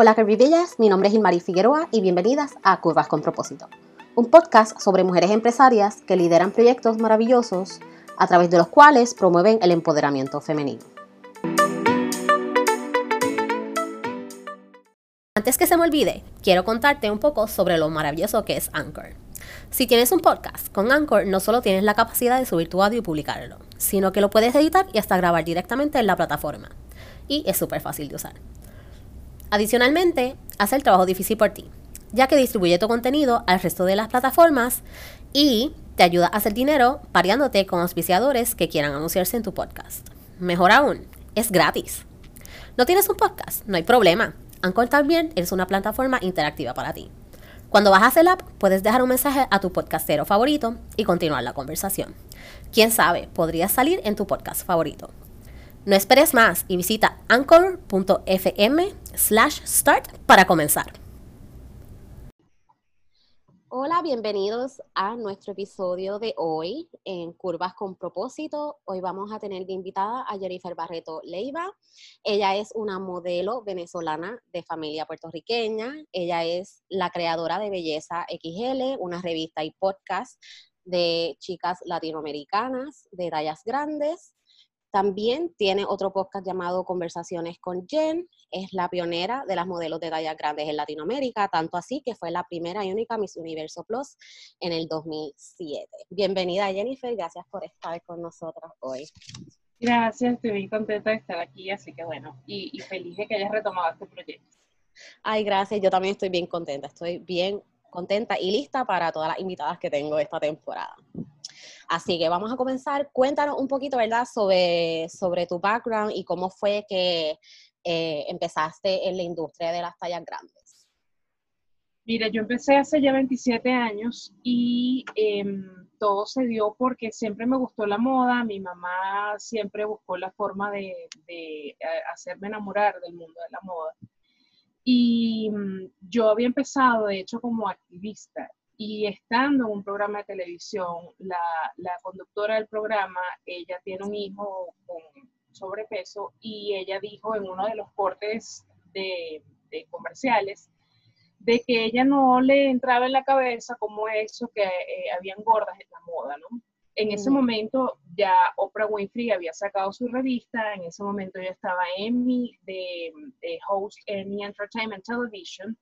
Hola Bellas, mi nombre es Ilmari Figueroa y bienvenidas a Curvas con Propósito, un podcast sobre mujeres empresarias que lideran proyectos maravillosos a través de los cuales promueven el empoderamiento femenino. Antes que se me olvide, quiero contarte un poco sobre lo maravilloso que es Anchor. Si tienes un podcast con Anchor, no solo tienes la capacidad de subir tu audio y publicarlo, sino que lo puedes editar y hasta grabar directamente en la plataforma. Y es súper fácil de usar. Adicionalmente, hace el trabajo difícil por ti, ya que distribuye tu contenido al resto de las plataformas y te ayuda a hacer dinero pariándote con auspiciadores que quieran anunciarse en tu podcast. Mejor aún, es gratis. ¿No tienes un podcast? No hay problema. Anchor también es una plataforma interactiva para ti. Cuando bajas el app, puedes dejar un mensaje a tu podcastero favorito y continuar la conversación. Quién sabe, podrías salir en tu podcast favorito. No esperes más y visita anchor.fm slash start para comenzar. Hola, bienvenidos a nuestro episodio de hoy en Curvas con Propósito. Hoy vamos a tener de invitada a Jennifer Barreto Leiva. Ella es una modelo venezolana de familia puertorriqueña. Ella es la creadora de Belleza XL, una revista y podcast de chicas latinoamericanas de tallas grandes. También tiene otro podcast llamado Conversaciones con Jen. Es la pionera de las modelos de tallas grandes en Latinoamérica, tanto así que fue la primera y única Miss Universo Plus en el 2007. Bienvenida Jennifer, gracias por estar con nosotros hoy. Gracias, estoy muy contenta de estar aquí, así que bueno, y, y feliz de que hayas retomado este proyecto. Ay, gracias, yo también estoy bien contenta, estoy bien contenta y lista para todas las invitadas que tengo esta temporada. Así que vamos a comenzar. Cuéntanos un poquito, ¿verdad?, sobre, sobre tu background y cómo fue que eh, empezaste en la industria de las tallas grandes. Mira, yo empecé hace ya 27 años y em, todo se dio porque siempre me gustó la moda. Mi mamá siempre buscó la forma de, eh, hacerme enamorar del mundo de la moda. Y mm, yo había empezado, de hecho, como activista y estando en un programa de televisión, la, la, conductora del programa, ella tiene un hijo con sobrepeso y ella dijo en uno de los cortes de, de comerciales de que ella no le entraba en la cabeza como eso que eh, habían gordas en la moda, ¿no? En ese momento ya Oprah Winfrey había sacado su revista, en ese momento ya estaba Emmy de, de host Emmy Entertainment Television,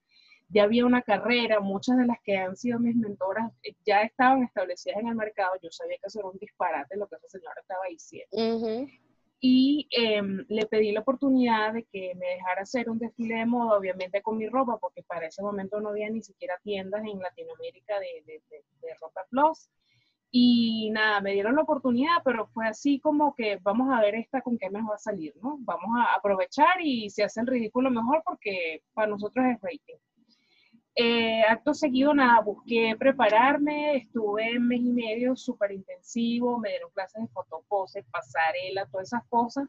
ya había una carrera, muchas de las que han sido mis mentoras eh, ya estaban establecidas en el mercado, yo sabía que eso era un disparate lo que esa señora estaba diciendo. Y em, le pedí la oportunidad de que me dejara hacer un desfile de moda, obviamente con mi ropa, porque para ese momento no había ni siquiera tiendas en Latinoamérica de, de, de, ropa plus. Y nada, me dieron la oportunidad, pero fue así como que vamos a ver esta con qué me va a salir, ¿no? Vamos a aprovechar y se hace el ridículo mejor porque para nosotros es rating. Eh, acto seguido, nada, busqué prepararme, estuve un mes y medio súper intensivo, me dieron clases de fotopose, pasarela, todas esas cosas.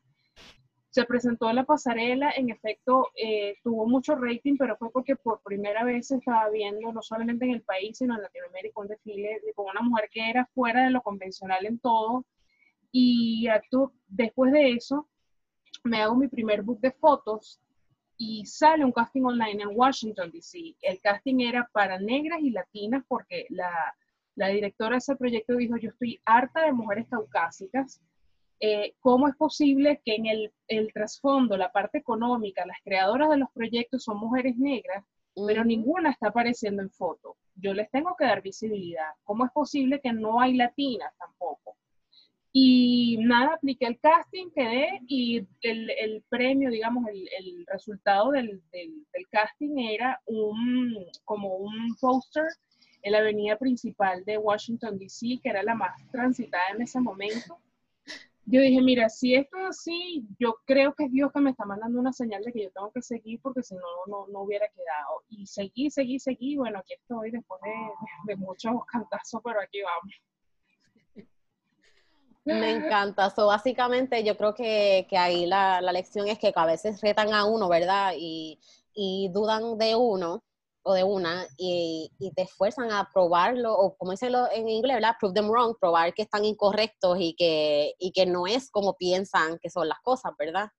Se presentó en la pasarela, en efecto, eh, tuvo mucho rating, pero fue porque por primera vez se estaba viendo, no solamente en el país, sino en Latinoamérica, un desfile con una mujer que era fuera de lo convencional en todo. Y después de eso, me hago mi primer book de fotos y sale un casting online en Washington, D.C. El casting era para negras y latinas porque la, la, directora de ese proyecto dijo, yo estoy harta de mujeres caucásicas. Eh, ¿Cómo es posible que en el, el, trasfondo, la parte económica, las creadoras de los proyectos son mujeres negras, pero ninguna está apareciendo en foto? Yo les tengo que dar visibilidad. ¿Cómo es posible que no hay latinas tampoco? Y nada, apliqué el casting, quedé y el, el premio, digamos, el, el resultado del, del, del, casting era un, como un poster en la avenida principal de Washington, D.C., que era la más transitada en ese momento. Yo dije, mira, si esto es así, yo creo que es Dios que me está mandando una señal de que yo tengo que seguir porque si no, no, no hubiera quedado. Y seguí, seguí, seguí. Bueno, aquí estoy después de, de muchos cantazos, pero aquí vamos. Me encanta. So, básicamente, yo creo que, que ahí la, la, lección es que a veces retan a uno, ¿verdad? Y, y dudan de uno de una y, te esfuerzan a probarlo, o como dicen en inglés, ¿verdad? Prove them wrong, probar que están incorrectos y que, y que no es como piensan que son las cosas, ¿verdad?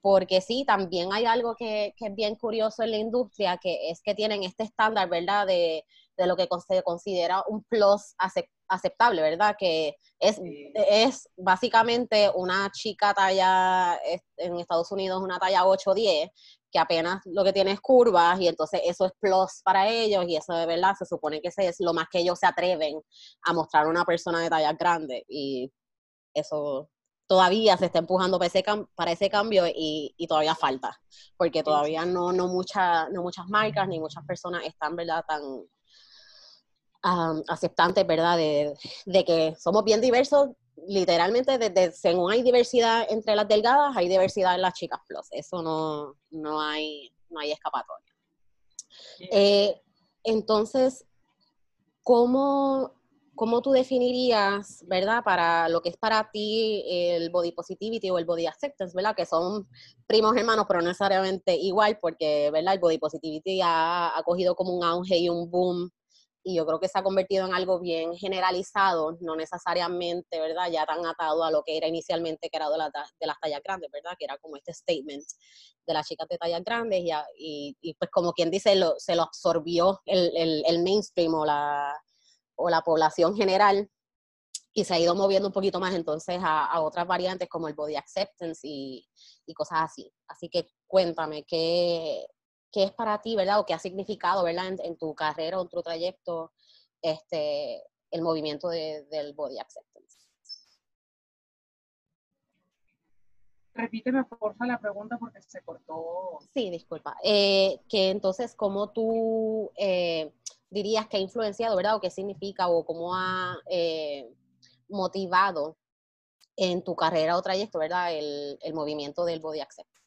porque sí, también hay algo que, es bien curioso en la industria, que es que tienen este estándar, ¿verdad?, de, lo que se considera un plus aceptable, ¿verdad? Que es, es básicamente una chica talla, en Estados Unidos, una talla 8 o 10, que apenas lo que tiene es curvas y entonces eso es plus para ellos y eso de verdad se supone que es lo más que ellos se atreven a mostrar a una persona de talla grande y eso todavía se está empujando para ese, para ese cambio y, todavía falta, porque todavía no, no, mucha, no muchas marcas ni muchas personas están, ¿verdad?, tan aceptantes, ¿verdad?, de, que somos bien diversos, literalmente, desde, según hay diversidad entre las delgadas, hay diversidad en las chicas plus, eso no, no, hay, no hay escapatoria. Eh, entonces, ¿cómo ¿cómo tú definirías, verdad, para lo que es para ti el body positivity o el body acceptance, verdad, que son primos hermanos, pero no necesariamente igual, porque, verdad, el body positivity ha, cogido como un auge y un boom, y yo creo que se ha convertido en algo bien generalizado, no necesariamente, verdad, ya tan atado a lo que era inicialmente, que era de, de las tallas grandes, verdad, que era como este statement de las chicas de tallas grandes, y, y, pues como quien dice, lo, se lo absorbió el, el, el mainstream o la o la población general y se ha ido moviendo un poquito más entonces a, otras variantes como el body acceptance y, cosas así. Así que cuéntame, ¿qué, ¿qué, es para ti, verdad? ¿O qué ha significado, verdad, en, tu carrera o en tu trayecto este, el movimiento del body acceptance? Repíteme, porfa, la pregunta porque se cortó. Sí, disculpa. Eh, que entonces, ¿cómo tú... Eh, dirías que ha influenciado, ¿verdad? O qué significa o cómo ha eh, motivado en tu carrera o trayecto, ¿verdad? El, movimiento del body acceptance.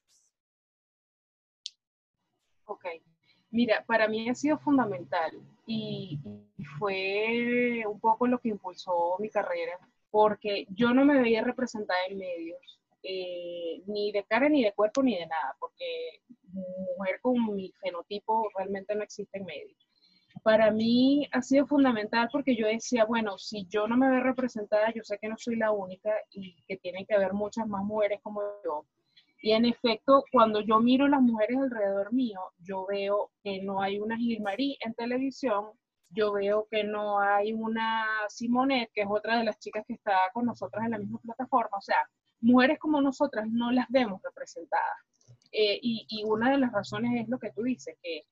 Ok. Mira, para mí ha sido fundamental y, fue un poco lo que impulsó mi carrera, porque yo no me veía representada en medios, eh, ni de cara, ni de cuerpo, ni de nada, porque mujer con mi fenotipo realmente no existe en medios para mí ha sido fundamental porque yo decía, bueno, si yo no me veo representada, yo sé que no soy la única y que tienen que haber muchas más mujeres como yo. Y en efecto, cuando yo miro las mujeres alrededor mío, yo veo que no hay una Gilmarie en televisión, yo veo que no hay una Simonet, que es otra de las chicas que está con nosotras en la misma plataforma. O sea, mujeres como nosotras no las vemos representadas. Eh, y, y, una de las razones es lo que tú dices, que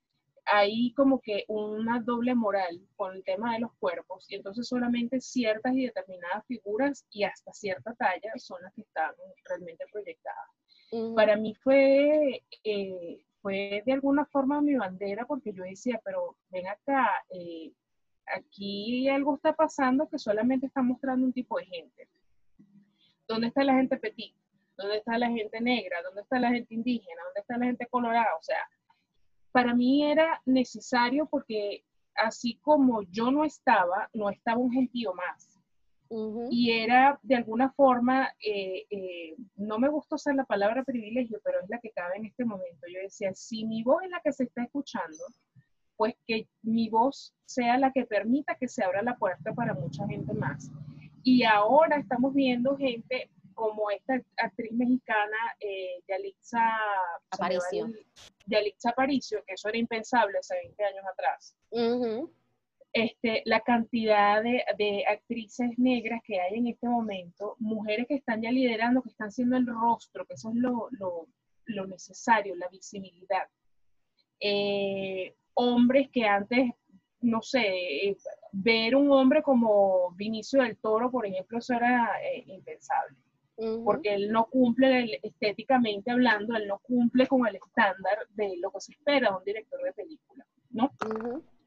hay como que una doble moral con el tema de los cuerpos y entonces solamente ciertas y determinadas figuras y hasta cierta talla son las que están realmente proyectadas. Para mí fue, eh, fue de alguna forma mi bandera porque yo decía, pero ven acá, eh, aquí algo está pasando que solamente está mostrando un tipo de gente. ¿Dónde está la gente petit? ¿Dónde está la gente negra? ¿Dónde está la gente indígena? ¿Dónde está la gente colorada? O sea, para mí era necesario porque así como yo no estaba, no estaba un gentío más. Y era de alguna forma, eh, eh, no me gusta usar la palabra privilegio, pero es la que cabe en este momento. Yo decía, si mi voz es la que se está escuchando, pues que mi voz sea la que permita que se abra la puerta para mucha gente más. Y ahora estamos viendo gente como esta actriz mexicana, eh, Yalitza Aparicio. Yalitza Aparicio, que eso era impensable hace 20 años atrás. Este, la cantidad de, actrices negras que hay en este momento, mujeres que están ya liderando, que están siendo el rostro, que eso es lo, lo, necesario, la visibilidad. Eh, hombres que antes, no sé, eh, ver un hombre como Vinicio del Toro, por ejemplo, eso era eh, impensable porque él no cumple estéticamente hablando, él no cumple con el estándar de lo que se espera de un director de película, ¿no?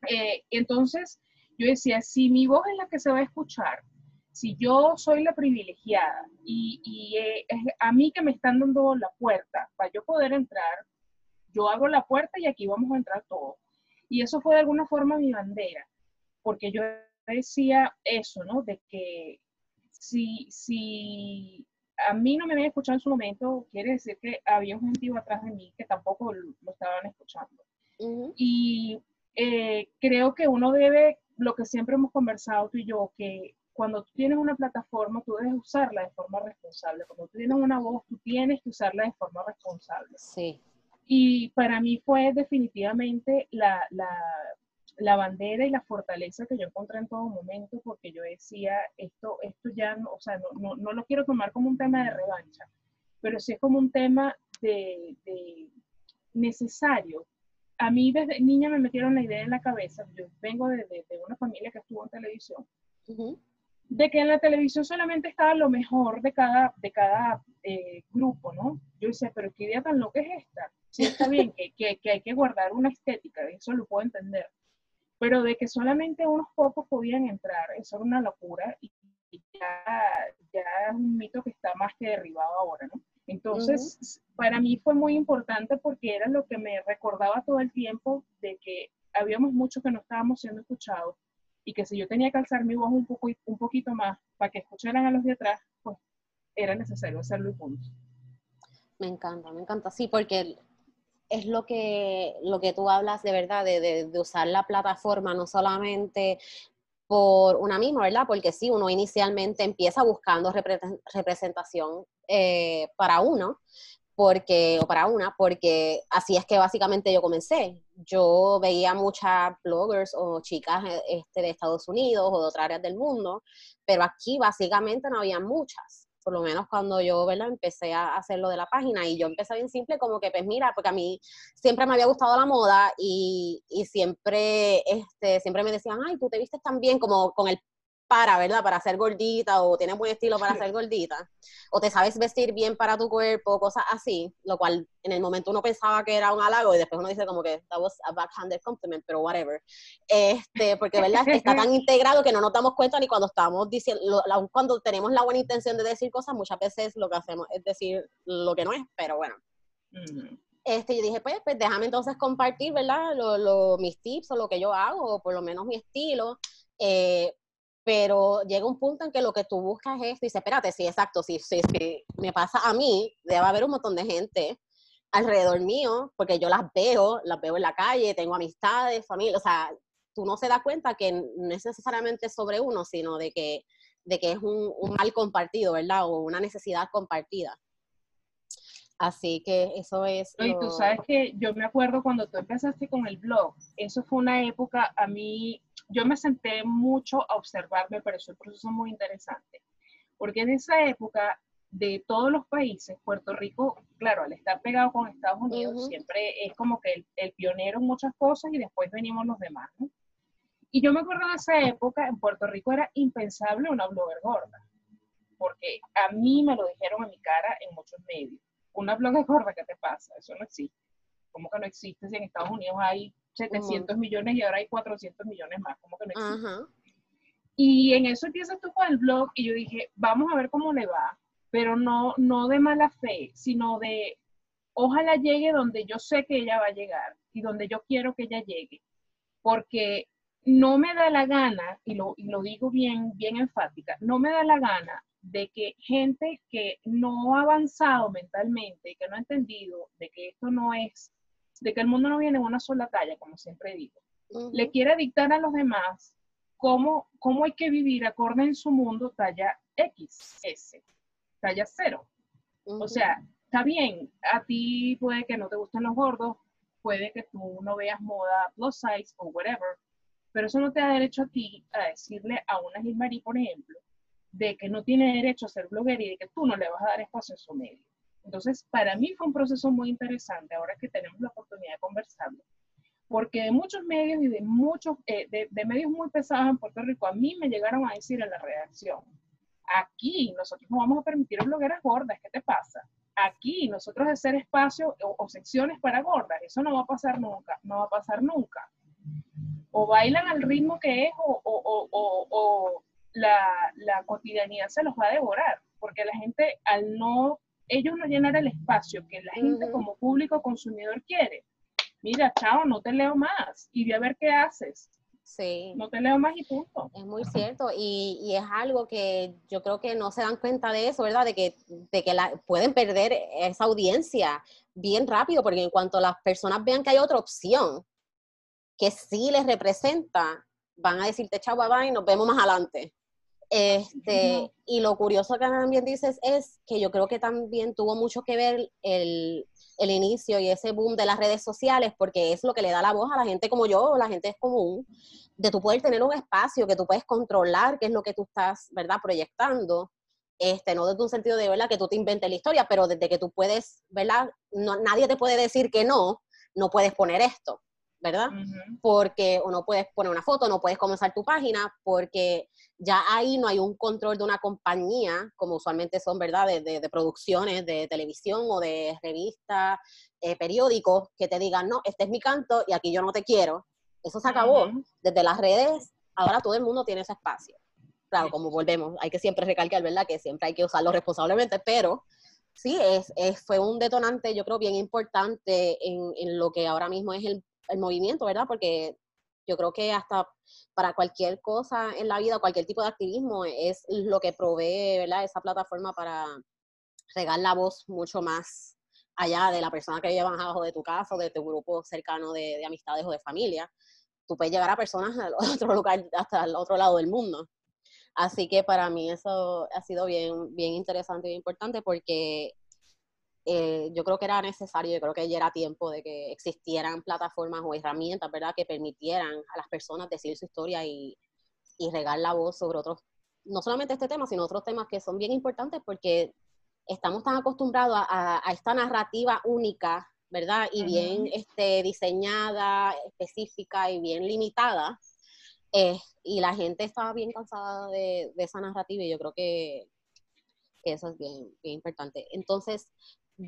Eh, entonces, yo decía, si mi voz es la que se va a escuchar, si yo soy la privilegiada y, eh, es a mí que me están dando la puerta para yo poder entrar, yo abro la puerta y aquí vamos a entrar todos. Y eso fue de alguna forma mi bandera, porque yo decía eso, ¿no? De que si, si a mí no me habían escuchado en su momento, quiere decir que había un gentío atrás de mí que tampoco lo, estaban escuchando. Y eh, creo que uno debe, lo que siempre hemos conversado tú y yo, que cuando tú tienes una plataforma, tú debes usarla de forma responsable. Cuando tú tienes una voz, tú tienes que usarla de forma responsable. Sí. Y para mí fue definitivamente la, la, la, bandera y la fortaleza que yo encontré en todo momento, porque yo decía, esto, esto ya, no, o sea, no, no, no lo quiero tomar como un tema de revancha, pero sí es como un tema de, de necesario. A mí desde niña me metieron la idea en la cabeza, yo vengo de, de, de una familia que estuvo en televisión, de que en la televisión solamente estaba lo mejor de cada, de cada eh, grupo, ¿no? Yo decía, pero qué idea tan loca es esta. Sí, está bien que, que, que, hay que guardar una estética, eso lo puedo entender. Pero de que solamente unos pocos podían entrar, eso era una locura y, ya, ya, es un mito que está más que derribado ahora, ¿no? Entonces, para mí fue muy importante porque era lo que me recordaba todo el tiempo de que habíamos muchos que no estábamos siendo escuchados y que si yo tenía que alzar mi voz un, poco, un poquito más para que escucharan a los de atrás, pues era necesario hacerlo y punto. Me encanta, me encanta, sí, porque es lo que, lo que tú hablas de verdad, de, de, de usar la plataforma no solamente por una misma, ¿verdad? Porque sí, uno inicialmente empieza buscando representación eh, para uno, porque, o para una, porque así es que básicamente yo comencé. Yo veía muchas bloggers o chicas eh, este, de Estados Unidos o de otras áreas del mundo, pero aquí básicamente no había muchas. Por lo menos cuando yo ¿verdad? empecé a hacer lo de la página y yo empecé bien simple como que pues mira, porque a mí siempre me había gustado la moda y, y siempre, este, siempre me decían, ay, tú te vistes tan bien como con el para, ¿verdad? Para ser gordita o tienes buen estilo para ser gordita, o te sabes vestir bien para tu cuerpo, cosas así, lo cual en el momento uno pensaba que era un halago y después uno dice como que that was a backhanded compliment, pero whatever. Este, porque, ¿verdad? Está tan integrado que no nos damos cuenta ni cuando estamos diciendo, cuando tenemos la buena intención de decir cosas, muchas veces lo que hacemos es decir lo que no es, pero bueno. Este, yo dije, pues, pues déjame entonces compartir, ¿verdad? Lo, lo, mis tips o lo que yo hago, o por lo menos mi estilo. Eh, pero llega un punto en que lo que tú buscas es, dice, espérate, sí, exacto, sí, sí, sí, me pasa a mí, debe haber un montón de gente alrededor mío, porque yo las veo, las veo en la calle, tengo amistades, familia, o sea, tú no se das cuenta que no es necesariamente sobre uno, sino de que, de que es un, un mal compartido, ¿verdad? O una necesidad compartida. Así que eso es... Y tú sabes que yo me acuerdo cuando tú empezaste con el blog, eso fue una época, a mí yo me senté mucho a observar, me pareció el proceso muy interesante, porque en esa época de todos los países, Puerto Rico, claro, al estar pegado con Estados Unidos, uh -huh. siempre es como que el, el, pionero en muchas cosas y después venimos los demás, ¿no? Y yo me acuerdo de esa época, en Puerto Rico era impensable una blogger gorda, porque a mí me lo dijeron a mi cara en muchos medios. Una blogger gorda, ¿qué te pasa? Eso no existe. ¿Cómo que no existe si en Estados Unidos hay 700 uh -huh. millones y ahora hay 400 millones más, como que no existe. Y en eso empiezas tú con el blog y yo dije, vamos a ver cómo le va, pero no, no de mala fe, sino de ojalá llegue donde yo sé que ella va a llegar y donde yo quiero que ella llegue, porque no me da la gana, y lo, y lo digo bien, bien enfática, no me da la gana de que gente que no ha avanzado mentalmente y que no ha entendido de que esto no es de que el mundo no viene en una sola talla, como siempre digo, uh -huh. le quiere dictar a los demás cómo, cómo hay que vivir acorde en su mundo talla XS, talla cero. Uh -huh. O sea, está bien, a ti puede que no te gusten los gordos, puede que tú no veas moda plus size o whatever, pero eso no te da derecho a ti a decirle a una Gilmarie, por ejemplo, de que no tiene derecho a ser bloguera y de que tú no le vas a dar espacio en su medio. Entonces, para mí fue un proceso muy interesante, ahora que tenemos la oportunidad de conversarlo, porque de muchos medios y de muchos, eh, de, medios muy pesados en Puerto Rico, a mí me llegaron a decir en la redacción, aquí nosotros no vamos a permitir blogueras gordas, ¿qué te pasa? Aquí nosotros hacer espacio o, o secciones para gordas, eso no va a pasar nunca, no va a pasar nunca. O bailan al ritmo que es o, o, o la, la cotidianidad se los va a devorar, porque la gente al no ellos no llenar el espacio que la gente uh -huh. como público consumidor quiere. Mira, chao, no te leo más y ve a ver qué haces. Sí. No te leo más y punto. Es muy cierto y, y, es algo que yo creo que no se dan cuenta de eso, ¿verdad? De que, de que la, pueden perder esa audiencia bien rápido porque en cuanto las personas vean que hay otra opción que sí les representa, van a decirte chao, bye bye, nos vemos más adelante. Este, y lo curioso que también dices es que yo creo que también tuvo mucho que ver el, el inicio y ese boom de las redes sociales, porque es lo que le da la voz a la gente como yo, la gente es común, de tú poder tener un espacio que tú puedes controlar, qué es lo que tú estás, ¿verdad?, proyectando. Este, no desde un sentido de, ¿verdad?, que tú te inventes la historia, pero desde que tú puedes, ¿verdad?, no, nadie te puede decir que no, no puedes poner esto, ¿verdad? Porque o no puedes poner una foto, no puedes comenzar tu página, porque ya ahí no hay un control de una compañía, como usualmente son, ¿verdad?, de, de, producciones de televisión o de revistas, eh, periódicos, que te digan, no, este es mi canto y aquí yo no te quiero. Eso se acabó. Desde las redes, ahora todo el mundo tiene ese espacio. Claro, como volvemos, hay que siempre recalcar, ¿verdad?, que siempre hay que usarlo responsablemente, pero sí, es, es fue un detonante, yo creo, bien importante en, en lo que ahora mismo es el el movimiento, ¿verdad? Porque yo creo que hasta para cualquier cosa en la vida, cualquier tipo de activismo, es lo que provee, ¿verdad? Esa plataforma para regar la voz mucho más allá de la persona que llevas abajo de tu casa o de tu grupo cercano de, de, amistades o de familia. Tú puedes llegar a personas al otro lugar, hasta el otro lado del mundo. Así que para mí eso ha sido bien, bien interesante y importante porque eh, yo creo que era necesario, yo creo que ya era tiempo de que existieran plataformas o herramientas, ¿verdad?, que permitieran a las personas decir su historia y, y regar la voz sobre otros, no solamente este tema, sino otros temas que son bien importantes porque estamos tan acostumbrados a, a esta narrativa única, ¿verdad? Y bien este, diseñada, específica y bien limitada. Eh, y la gente estaba bien cansada de, de, esa narrativa y yo creo que, que eso es bien, bien importante. Entonces,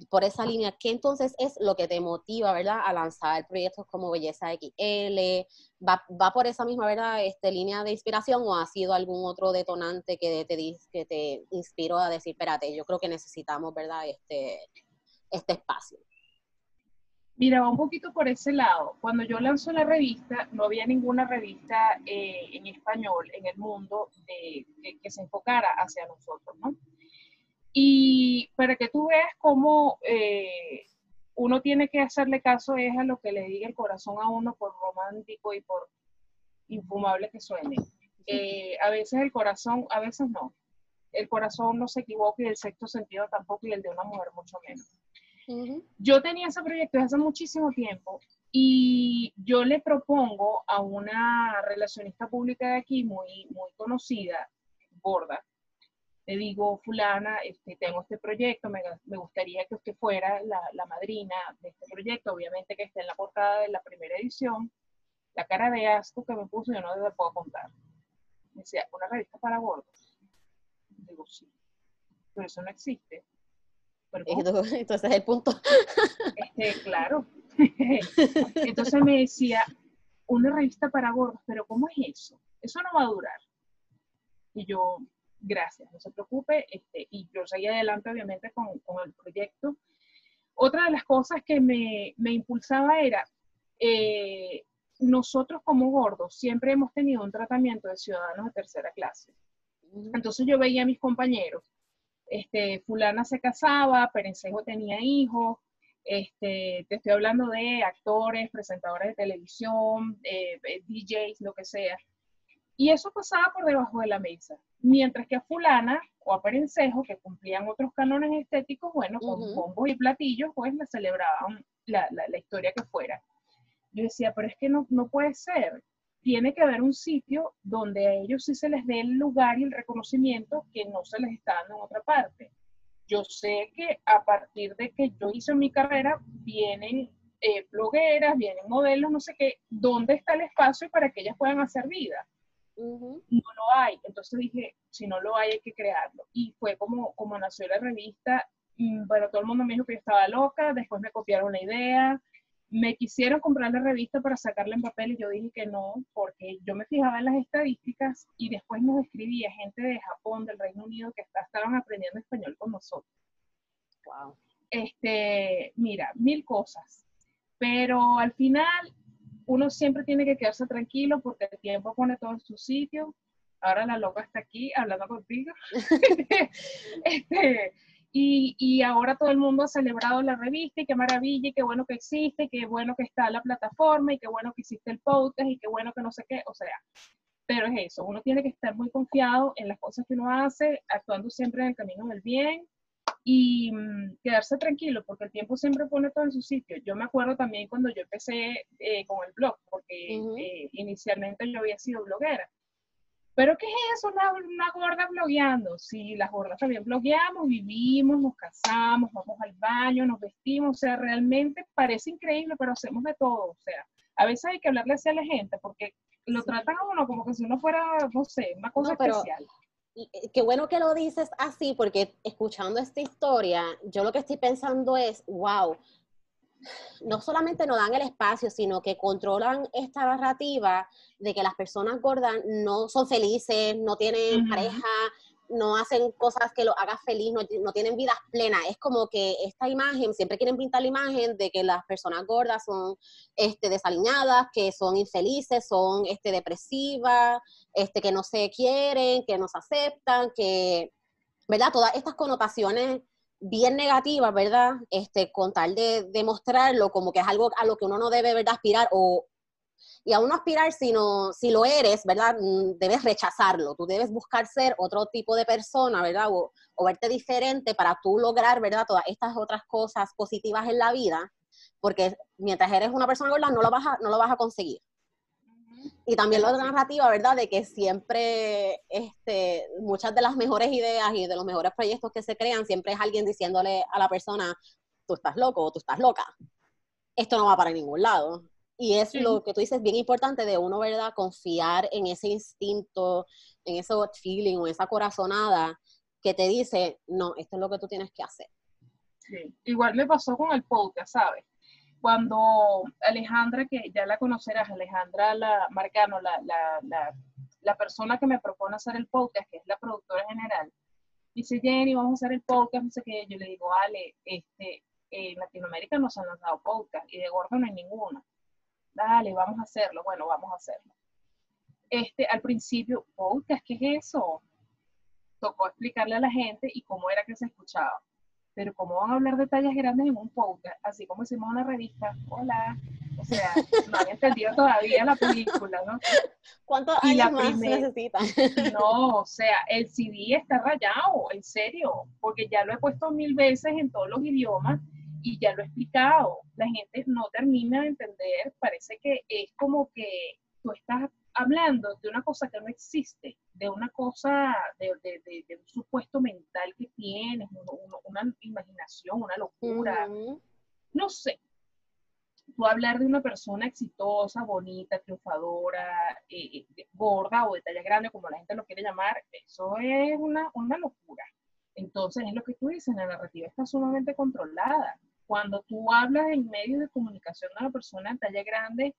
por esa línea, ¿qué entonces es lo que te motiva, verdad, a lanzar proyectos como Belleza XL? ¿Va, va por esa misma, verdad, este, línea de inspiración o ha sido algún otro detonante que te, que te inspiró a decir, espérate, yo creo que necesitamos, verdad, este, este espacio? Mira, va un poquito por ese lado. Cuando yo lanzo la revista, no había ninguna revista eh, en español en el mundo de, que, que se enfocara hacia nosotros, ¿no? Y para que tú veas cómo eh, uno tiene que hacerle caso es a lo que le diga el corazón a uno por romántico y por infumable que suene. Eh, a veces el corazón, a veces no. El corazón no se equivoca y el sexto sentido tampoco y el de una mujer mucho menos. Yo tenía ese proyecto hace muchísimo tiempo y yo le propongo a una relacionista pública de aquí muy, muy conocida, gorda, le digo, fulana, este, tengo este proyecto, me, me gustaría que usted fuera la, la, madrina de este proyecto, obviamente que esté en la portada de la primera edición. La cara de asco que me puso yo no le puedo contar. Me decía, una revista para gordos. Digo, sí, pero eso no existe. Pero, Entonces es el punto. Este, claro. Entonces me decía, una revista para gordos, pero ¿cómo es eso? Eso no va a durar. Y yo, gracias, no se preocupe, este, y yo seguí adelante obviamente con, con, el proyecto. Otra de las cosas que me, me impulsaba era, eh, nosotros como gordos siempre hemos tenido un tratamiento de ciudadanos de tercera clase. Entonces yo veía a mis compañeros, este, fulana se casaba, Perencejo tenía hijos, este, te estoy hablando de actores, presentadores de televisión, eh, eh DJs, lo que sea. Y eso pasaba por debajo de la mesa. Mientras que a fulana o a Perencejo, que cumplían otros cánones estéticos, bueno, con uh -huh. bombos y platillos, pues le celebraban la, la, la, historia que fuera. Yo decía, pero es que no, no puede ser. Tiene que haber un sitio donde a ellos sí se les dé el lugar y el reconocimiento que no se les está dando en otra parte. Yo sé que a partir de que yo hice mi carrera, vienen eh, blogueras, vienen modelos, no sé qué, ¿dónde está el espacio para que ellas puedan hacer vida? Uh -huh. No lo hay. Entonces dije, si no lo hay, hay que crearlo. Y fue como, como nació la revista. Bueno, todo el mundo me dijo que yo estaba loca, después me copiaron la idea, me quisieron comprar la revista para sacarla en papel y yo dije que no, porque yo me fijaba en las estadísticas y después nos escribía gente de Japón, del Reino Unido, que hasta estaban aprendiendo español con nosotros. Wow. Este, mira, mil cosas. Pero al final uno siempre tiene que quedarse tranquilo porque el tiempo pone todo en su sitio. Ahora la loca está aquí hablando contigo. este, y, y, ahora todo el mundo ha celebrado la revista y qué maravilla y qué bueno que existe, qué bueno que está la plataforma y qué bueno que existe el podcast y qué bueno que no sé qué. O sea, pero es eso, uno tiene que estar muy confiado en las cosas que uno hace, actuando siempre en el camino del bien y mm, quedarse tranquilo, porque el tiempo siempre pone todo en su sitio. Yo me acuerdo también cuando yo empecé eh, con el blog, porque eh, inicialmente yo había sido bloguera. Pero ¿qué es eso? Una, una, gorda blogueando. Sí, las gordas también blogueamos, vivimos, nos casamos, vamos al baño, nos vestimos. O sea, realmente parece increíble, pero hacemos de todo. O sea, a veces hay que hablarle así a la gente porque lo tratan a uno como que si uno fuera, no sé, una cosa especial. Eh, qué bueno que lo dices así, porque escuchando esta historia, yo lo que estoy pensando es, wow, no solamente no dan el espacio, sino que controlan esta narrativa de que las personas gordas no son felices, no tienen pareja, no hacen cosas que lo hagan feliz, no, tienen vidas plenas. Es como que esta imagen, siempre quieren pintar la imagen de que las personas gordas son este, desaliñadas, que son infelices, son este, depresivas, este, que no se quieren, que no se aceptan, que, ¿verdad? Todas estas connotaciones bien negativas, ¿verdad? Este, con tal de demostrarlo como que es algo a lo que uno no debe, ¿verdad? Aspirar o, y aún no aspirar, sino si lo eres, ¿verdad? Mm, debes rechazarlo, tú debes buscar ser otro tipo de persona, ¿verdad? O, verte diferente para tú lograr, ¿verdad? Todas estas otras cosas positivas en la vida, porque mientras eres una persona gorda no lo vas a, no lo vas a conseguir. Y también la narrativa, ¿verdad? De que siempre este, muchas de las mejores ideas y de los mejores proyectos que se crean, siempre es alguien diciéndole a la persona, tú estás loco o tú estás loca. Esto no va para ningún lado. Y es lo que tú dices bien importante de uno, ¿verdad? Confiar en ese instinto, en ese feeling o esa corazonada que te dice, no, esto es lo que tú tienes que hacer. Sí. Igual me pasó con el podcast, ¿sabes? Cuando Alejandra, que ya la conocerás, Alejandra la, Marcano, la, la, la, la persona que me propone hacer el podcast, que es la productora general, dice, Jenny, vamos a hacer el podcast, no sé qué, yo le digo, Ale, este, en Latinoamérica no se han lanzado podcast y de gordo no hay ninguna dale, vamos a hacerlo, bueno, vamos a hacerlo. Este, al principio, podcast, ¿qué es eso? Tocó explicarle a la gente y cómo era que se escuchaba. Pero cómo van a hablar de tallas grandes en un podcast, así como hicimos una revista, hola, o sea, no había entendido todavía la película, ¿no? ¿Cuántos años más necesitan? No, o sea, el CD está rayado, en serio, porque ya lo he puesto mil veces en todos los idiomas y ya lo he explicado, la gente no termina de entender, parece que es como que tú estás hablando de una cosa que no existe, de una cosa, de, un supuesto mental que tienes, una imaginación, una locura, no sé. Tú hablar de una persona exitosa, bonita, triunfadora, eh, eh, gorda o de talla grande, como la gente lo quiere llamar, eso es una, una locura. Entonces, es lo que tú dices, la narrativa está sumamente controlada cuando tú hablas en medios de comunicación de una persona en talla grande,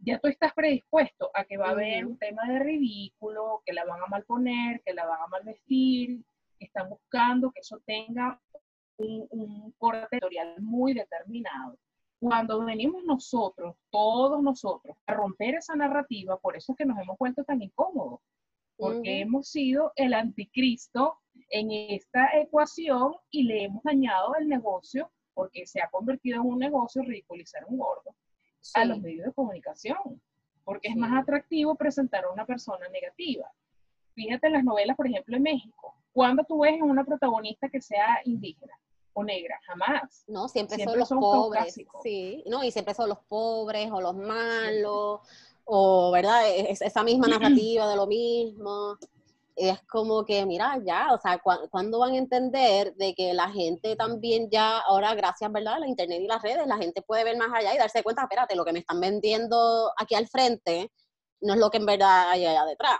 ya tú estás predispuesto a que va a haber un tema de ridículo, que la van a malponer, que la van a mal vestir, que están buscando que eso tenga un, un corte editorial muy determinado. Cuando venimos nosotros, todos nosotros, a romper esa narrativa, por eso es que nos hemos vuelto tan incómodos, porque hemos sido el anticristo en esta ecuación y le hemos dañado el negocio porque se ha convertido en un negocio ridiculizar un gordo a los medios de comunicación, porque es más atractivo presentar a una persona negativa. Fíjate en las novelas, por ejemplo, en México. ¿Cuándo tú ves a una protagonista que sea indígena o negra? Jamás. No, siempre, son los pobres. Sí, no, y siempre son los pobres o los malos, o, ¿verdad? Es, esa misma narrativa de lo mismo es como que, mira, ya, o sea, ¿cuándo van a entender de que la gente también ya, ahora gracias, ¿verdad? A la internet y las redes, la gente puede ver más allá y darse cuenta, espérate, lo que me están vendiendo aquí al frente no es lo que en verdad hay allá detrás.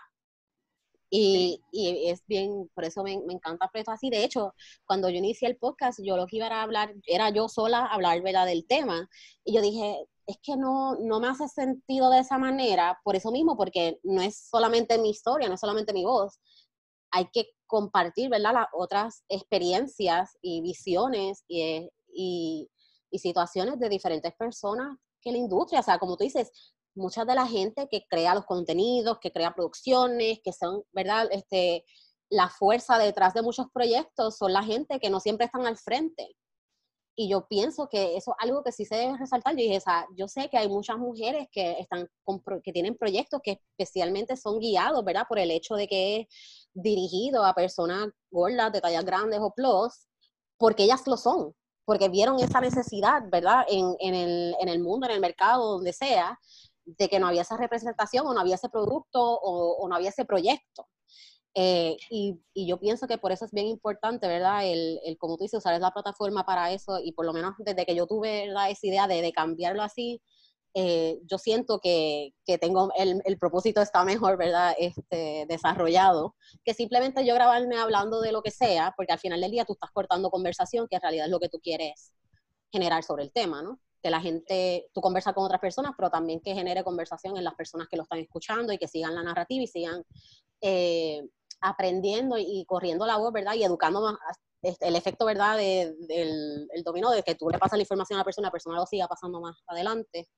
Y, y es bien, por eso me, me encanta esto así. De hecho, cuando yo inicié el podcast, yo lo que iba a hablar, era yo sola hablar, ¿verdad? Del tema. Y yo dije, es que no, no me hace sentido de esa manera, por eso mismo, porque no es solamente mi historia, no es solamente mi voz. Hay que compartir, ¿verdad?, las otras experiencias y visiones y, y, situaciones de diferentes personas que la industria, o sea, como tú dices, mucha de la gente que crea los contenidos, que crea producciones, que son, ¿verdad?, este, la fuerza detrás de muchos proyectos son la gente que no siempre están al frente y yo pienso que eso es algo que sí se debe resaltar. Yo dije, o sea, yo sé que hay muchas mujeres que, están que tienen proyectos que especialmente son guiados, ¿verdad? Por el hecho de que es dirigido a personas gordas, de tallas grandes o plus, porque ellas lo son, porque vieron esa necesidad, ¿verdad? En, en, el, en el mundo, en el mercado, donde sea, de que no había esa representación o no había ese producto o, o no había ese proyecto. Eh, y, y, yo pienso que por eso es bien importante, ¿verdad? El, el, como tú dices, usar esa plataforma para eso y por lo menos desde que yo tuve ¿verdad? esa idea de, de cambiarlo así, eh, yo siento que, que tengo el, el, propósito está mejor, ¿verdad? Este, desarrollado, que simplemente yo grabarme hablando de lo que sea, porque al final del día tú estás cortando conversación, que en realidad es lo que tú quieres generar sobre el tema, ¿no? Que la gente, tú conversas con otras personas, pero también que genere conversación en las personas que lo están escuchando y que sigan la narrativa y sigan eh, aprendiendo y corriendo la voz, ¿verdad? Y educando más este, el efecto, ¿verdad? De, del el dominó, de que tú le pasas la información a la persona, la persona lo siga pasando más adelante.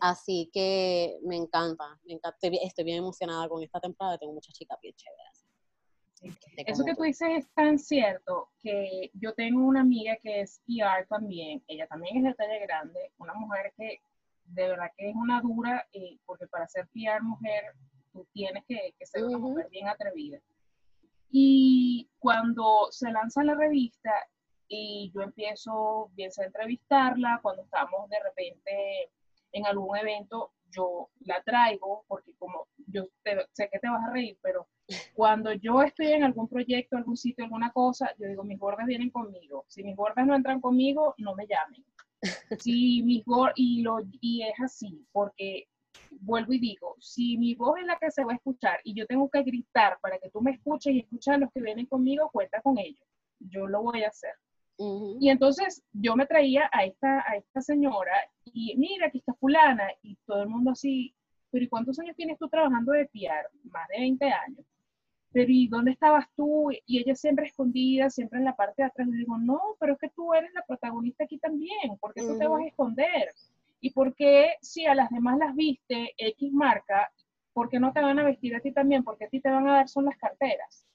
Así que me encanta, me encanta. Estoy, bien emocionada con esta temporada, tengo muchas chicas bien chéveres. Eso que tú dices es tan cierto que yo tengo una amiga que es PR también, ella también es de talla grande, una mujer que de verdad que es una dura, eh, porque para ser PR mujer tú tienes que, que ser una mujer bien atrevida. Y cuando se lanza la revista y yo empiezo, a entrevistarla, cuando estamos de repente en algún evento, yo la traigo, porque como yo sé que te vas a reír, pero cuando yo estoy en algún proyecto, algún sitio, alguna cosa, yo digo, mis gordas vienen conmigo. Si mis gordas no entran conmigo, no me llamen. Si mis gordas, y, lo, y es así, porque vuelvo y digo, si mi voz es la que se va a escuchar y yo tengo que gritar para que tú me escuches y escuches a los que vienen conmigo, cuenta con ellos. Yo lo voy a hacer. Y entonces yo me traía a esta, a esta señora y mira, aquí está fulana y todo el mundo así, pero ¿y cuántos años tienes tú trabajando de PR? Más de 20 años. Pero ¿y dónde estabas tú? Y ella siempre escondida, siempre en la parte de atrás. Le digo, no, pero es que tú eres la protagonista aquí también, ¿por qué tú te vas a esconder? ¿Y por qué si a las demás las viste X marca, por qué no te van a vestir a ti también? Porque a ti te van a dar son las carteras.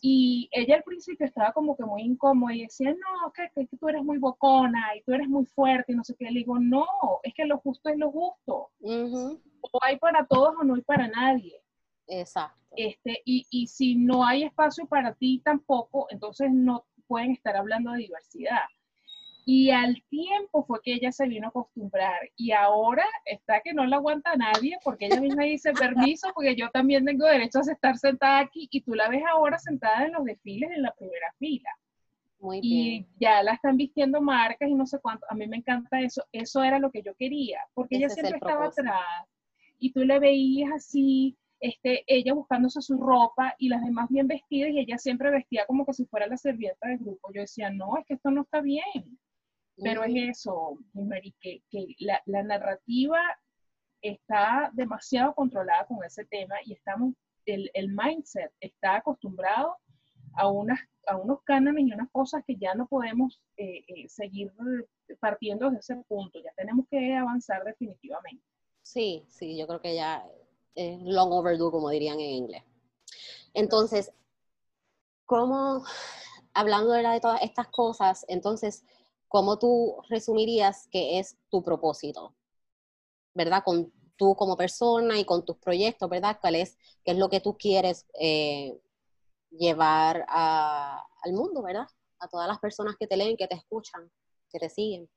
Y ella al principio estaba como que muy incómoda y decía, no, que, que, tú eres muy bocona y tú eres muy fuerte y no sé qué. Le digo, no, es que lo justo es lo justo. O hay para todos o no hay para nadie. Exacto. Este, y, y si no hay espacio para ti tampoco, entonces no pueden estar hablando de diversidad. Y al tiempo fue que ella se vino a acostumbrar. Y ahora está que no la aguanta nadie porque ella misma dice permiso porque yo también tengo derecho a estar sentada aquí y tú la ves ahora sentada en los desfiles en la primera fila. Muy y ya la están vistiendo marcas y no sé cuánto. A mí me encanta eso. Eso era lo que yo quería porque ella siempre estaba atrás y tú le veías así. Este, ella buscándose su ropa y las demás bien vestidas y ella siempre vestía como que si fuera la servienta del grupo. Yo decía, no, es que esto no está bien pero es eso, Mary, que, que la, la, narrativa está demasiado controlada con ese tema y estamos, el, el mindset está acostumbrado a, unas, a unos cánones y unas cosas que ya no podemos eh, eh, seguir partiendo de ese punto, ya tenemos que avanzar definitivamente. Sí, sí, yo creo que ya es long overdue, como dirían en inglés. Entonces, ¿cómo, hablando de, de todas estas cosas, entonces, ¿cómo tú resumirías qué es tu propósito? ¿Verdad? Con tú como persona y con tus proyectos, ¿verdad? ¿Cuál es, qué es lo que tú quieres eh, llevar al mundo, ¿verdad? A todas las personas que te leen, que te escuchan, que te siguen.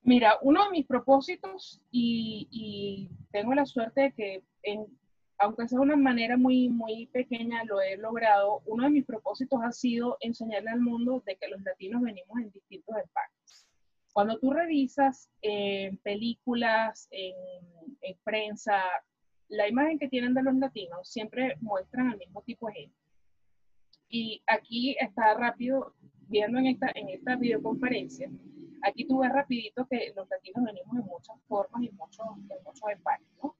Mira, uno de mis propósitos, y tengo la suerte de que en, aunque sea una manera muy, muy pequeña, lo he logrado. Uno de mis propósitos ha sido enseñarle al mundo de que los latinos venimos en distintos empaques. Cuando tú revisas en películas, en, en, prensa, la imagen que tienen de los latinos siempre muestran al mismo tipo de gente. Y aquí está rápido, viendo en esta, en esta videoconferencia, aquí tú ves rapidito que los latinos venimos en muchas formas y muchos, en muchos empaques, ¿no?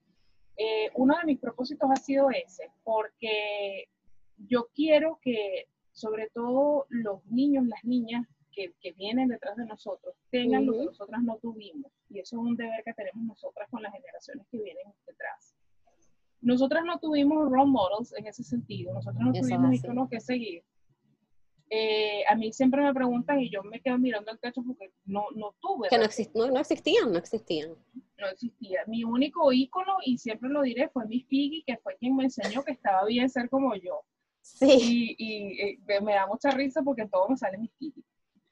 Eh, uno de mis propósitos ha sido ese, porque yo quiero que sobre todo los niños, las niñas que, que vienen detrás de nosotros tengan lo que nosotras no tuvimos. Y eso es un deber que tenemos nosotras con las generaciones que vienen detrás. Nosotras no tuvimos role models en ese sentido, nosotros no tuvimos íconos que seguir. Eh, a mí siempre me preguntan y yo me quedo mirando el techo porque no, no tuve. Que no, no, existían, no existían. No existía. Mi único ícono, y siempre lo diré, fue mi Piggy, que fue quien me enseñó que estaba bien ser como yo. Sí. Y, eh, me da mucha risa porque todo me sale mi Piggy.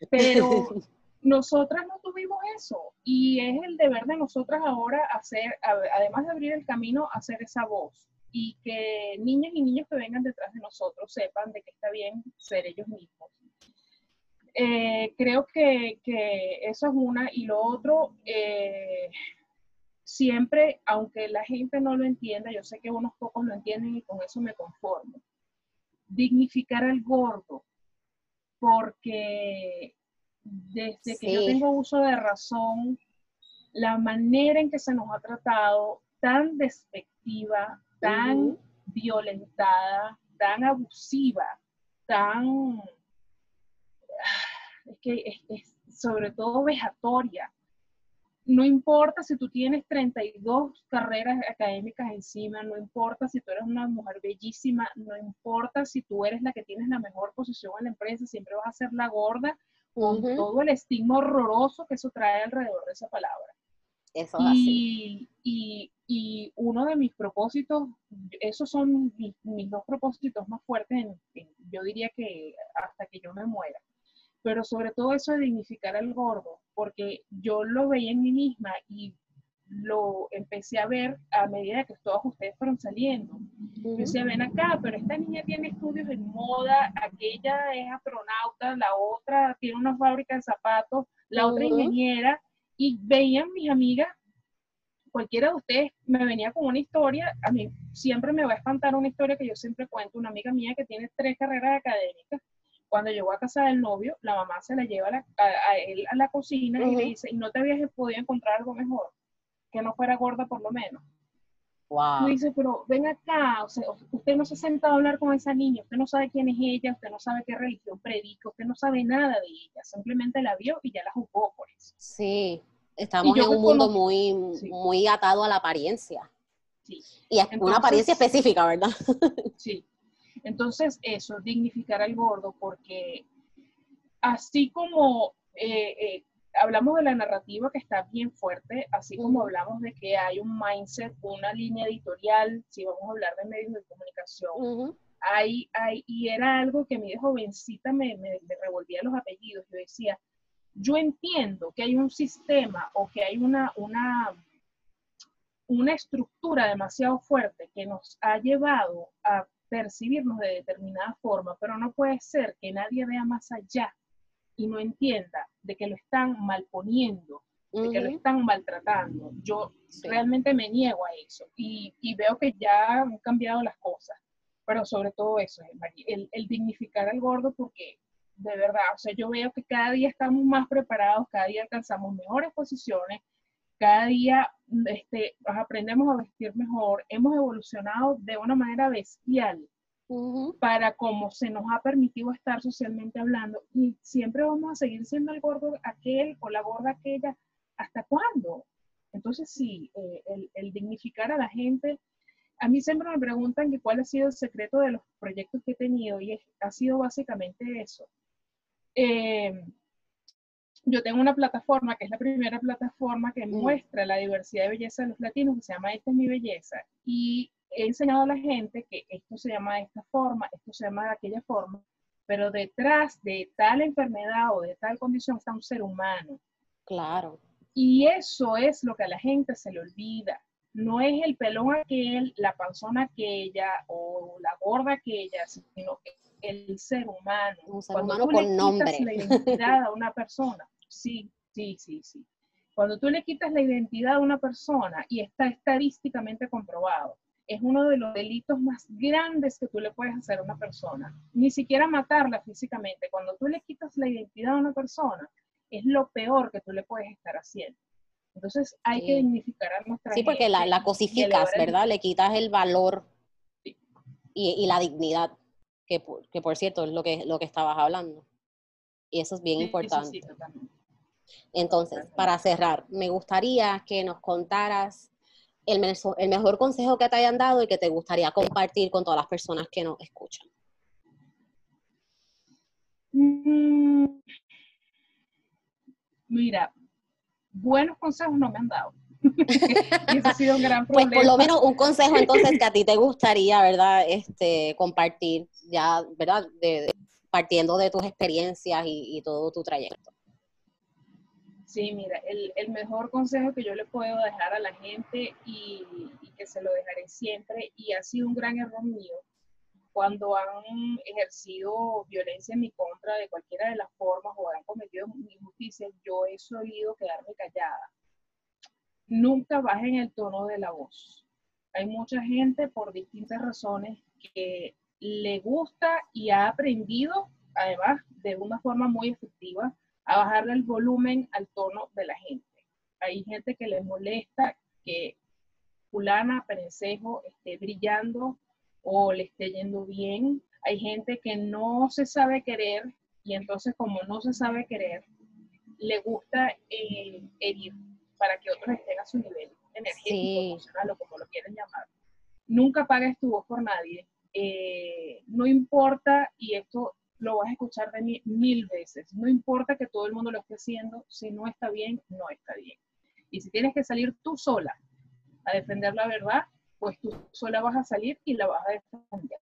Pero nosotras no tuvimos eso. Y es el deber de nosotras ahora hacer, además de abrir el camino, hacer esa voz y que niñas y niños que vengan detrás de nosotros sepan de que está bien ser ellos mismos. Eh, creo que, eso es una. Y lo otro, eh, siempre, aunque la gente no lo entienda, yo sé que unos pocos lo entienden y con eso me conformo. Dignificar al gordo, porque desde que yo tengo uso de razón, la manera en que se nos ha tratado tan despectiva, tan violentada, tan abusiva, tan, es que es, sobre todo vejatoria. No importa si tú tienes 32 carreras académicas encima, no importa si tú eres una mujer bellísima, no importa si tú eres la que tienes la mejor posición en la empresa, siempre vas a ser la gorda con todo el estigma horroroso que eso trae alrededor de esa palabra. Eso y, y, y, uno de mis propósitos, esos son mis, dos propósitos más fuertes, yo diría que hasta que yo me muera. Pero sobre todo eso de dignificar al gordo, porque yo lo veía en mí misma y lo empecé a ver a medida que todos ustedes fueron saliendo. Yo decía, ven acá, pero esta niña tiene estudios en moda, aquella es astronauta, la otra tiene una fábrica de zapatos, la otra ingeniera, y veían mis amigas, cualquiera de ustedes me venía con una historia, a mí siempre me va a espantar una historia que yo siempre cuento, una amiga mía que tiene tres carreras académicas, cuando llegó a casa del novio, la mamá se la lleva a, él a la cocina y le dice, ¿y no te habías podido encontrar algo mejor? Que no fuera gorda por lo menos. Wow. Y dice, pero ven acá, o sea, usted no se ha sentado a hablar con esa niña, usted no sabe quién es ella, usted no sabe qué religión predica, usted no sabe nada de ella, simplemente la vio y ya la juzgó por eso. Sí, estamos en un mundo muy, muy atado a la apariencia. Sí. Y es una apariencia específica, ¿verdad? sí. Entonces, eso, dignificar al gordo, porque así como eh, eh, hablamos de la narrativa que está bien fuerte, así como hablamos de que hay un mindset, una línea editorial, si vamos a hablar de medios de comunicación, hay, hay, y era algo que mi jovencita me, me, me revolvía los apellidos, yo decía, yo entiendo que hay un sistema o que hay una, una, una estructura demasiado fuerte que nos ha llevado a percibirnos de determinada forma, pero no puede ser que nadie vea más allá y no entienda de que lo están malponiendo, de que lo están maltratando. Yo realmente me niego a eso y, veo que ya han cambiado las cosas, pero sobre todo eso, el, el dignificar al gordo porque de verdad, o sea, yo veo que cada día estamos más preparados, cada día alcanzamos mejores posiciones, cada día este, aprendemos a vestir mejor, hemos evolucionado de una manera bestial para cómo se nos ha permitido estar socialmente hablando y siempre vamos a seguir siendo el gordo aquel o la gorda aquella, ¿hasta cuándo? Entonces sí, eh, el, dignificar a la gente, a mí siempre me preguntan que cuál ha sido el secreto de los proyectos que he tenido y ha sido básicamente eso. Eh, yo tengo una plataforma que es la primera plataforma que mm. muestra la diversidad de belleza de los latinos, que se llama Esta es mi belleza. Y he enseñado a la gente que esto se llama de esta forma, esto se llama de aquella forma, pero detrás de tal enfermedad o de tal condición está un ser humano. Claro. Y eso es lo que a la gente se le olvida. No es el pelón aquel, la panzona aquella o la gorda aquella, sino que el ser humano. Un ser Cuando humano tú con le nombre. la identidad a una persona, sí, sí, sí, sí. Cuando tú le quitas la identidad a una persona y está estadísticamente comprobado, es uno de los delitos más grandes que tú le puedes hacer a una persona. Ni siquiera matarla físicamente. Cuando tú le quitas la identidad a una persona, es lo peor que tú le puedes estar haciendo. Entonces hay que dignificar a nuestra Sí, porque la, la cosificas, ¿verdad? Le quitas el valor y, y, la dignidad que por, cierto es lo que, lo que estabas hablando. Y eso es bien importante. Entonces, para cerrar, me gustaría que nos contaras el, el mejor consejo que te hayan dado y que te gustaría compartir con todas las personas que nos escuchan. Mm, mira, buenos consejos no me han dado. Y eso ha sido un gran problema. Pues por lo menos un consejo entonces que a ti te gustaría, ¿verdad? Este, compartir ya, ¿verdad? De, partiendo de tus experiencias y, todo tu trayecto. Sí, mira, el, mejor consejo que yo le puedo dejar a la gente y, y, que se lo dejaré siempre, y ha sido un gran error mío, cuando han ejercido violencia en mi contra de cualquiera de las formas o han cometido injusticias, yo he solido quedarme callada. Nunca bajen el tono de la voz. Hay mucha gente por distintas razones que le gusta y ha aprendido, además de una forma muy efectiva, a bajarle el volumen al tono de la gente. Hay gente que le molesta que fulana, perencejo, esté brillando o le esté yendo bien. Hay gente que no se sabe querer y entonces como no se sabe querer, le gusta eh, herir para que otros estén a su nivel energético, emocional o como lo quieren llamar. Nunca pagues tu voz por nadie. Eh, no importa, y esto lo vas a escuchar de mí mil veces, no importa que todo el mundo lo esté haciendo, si no está bien, no está bien. Y si tienes que salir tú sola a defender la verdad, pues tú sola vas a salir y la vas a defender.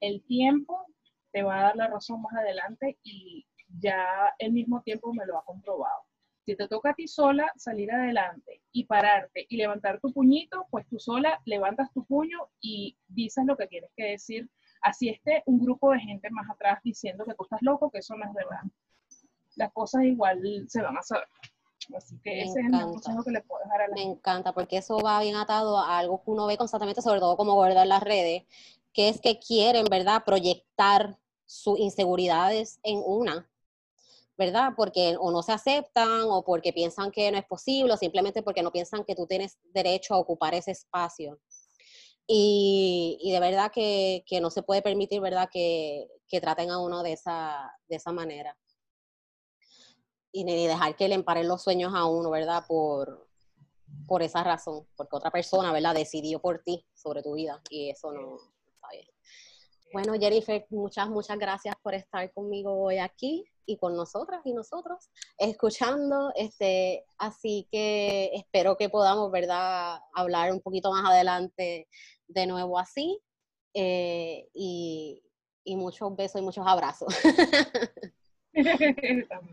El tiempo te va a dar la razón más adelante y ya el mismo tiempo me lo ha comprobado. Si te toca a ti sola salir adelante y pararte y levantar tu puñito, pues tú sola levantas tu puño y dices lo que tienes que decir. Así esté un grupo de gente más atrás diciendo que tú estás loco, que eso no es verdad. Las cosas igual se van a saber. Así que ese es el consejo que le puedo dejar a la Me encanta, porque eso va bien atado a algo que uno ve constantemente, sobre todo como en las redes, que es que quieren, ¿verdad?, proyectar sus inseguridades en una, ¿verdad? Porque o no se aceptan o porque piensan que no es posible o simplemente porque no piensan que tú tienes derecho a ocupar ese espacio. Y, y de verdad que, que, no se puede permitir, ¿verdad?, que, que traten a uno de esa, de esa manera y ni dejar que le emparen los sueños a uno, ¿verdad? Por, por esa razón, porque otra persona, ¿verdad? Decidió por ti sobre tu vida y eso no está bien. Bueno, Jennifer, muchas, muchas gracias por estar conmigo hoy aquí y con nosotras y nosotros escuchando. Este, así que espero que podamos, ¿verdad?, hablar un poquito más adelante de nuevo así. Eh, y, y muchos besos y muchos abrazos. Tan.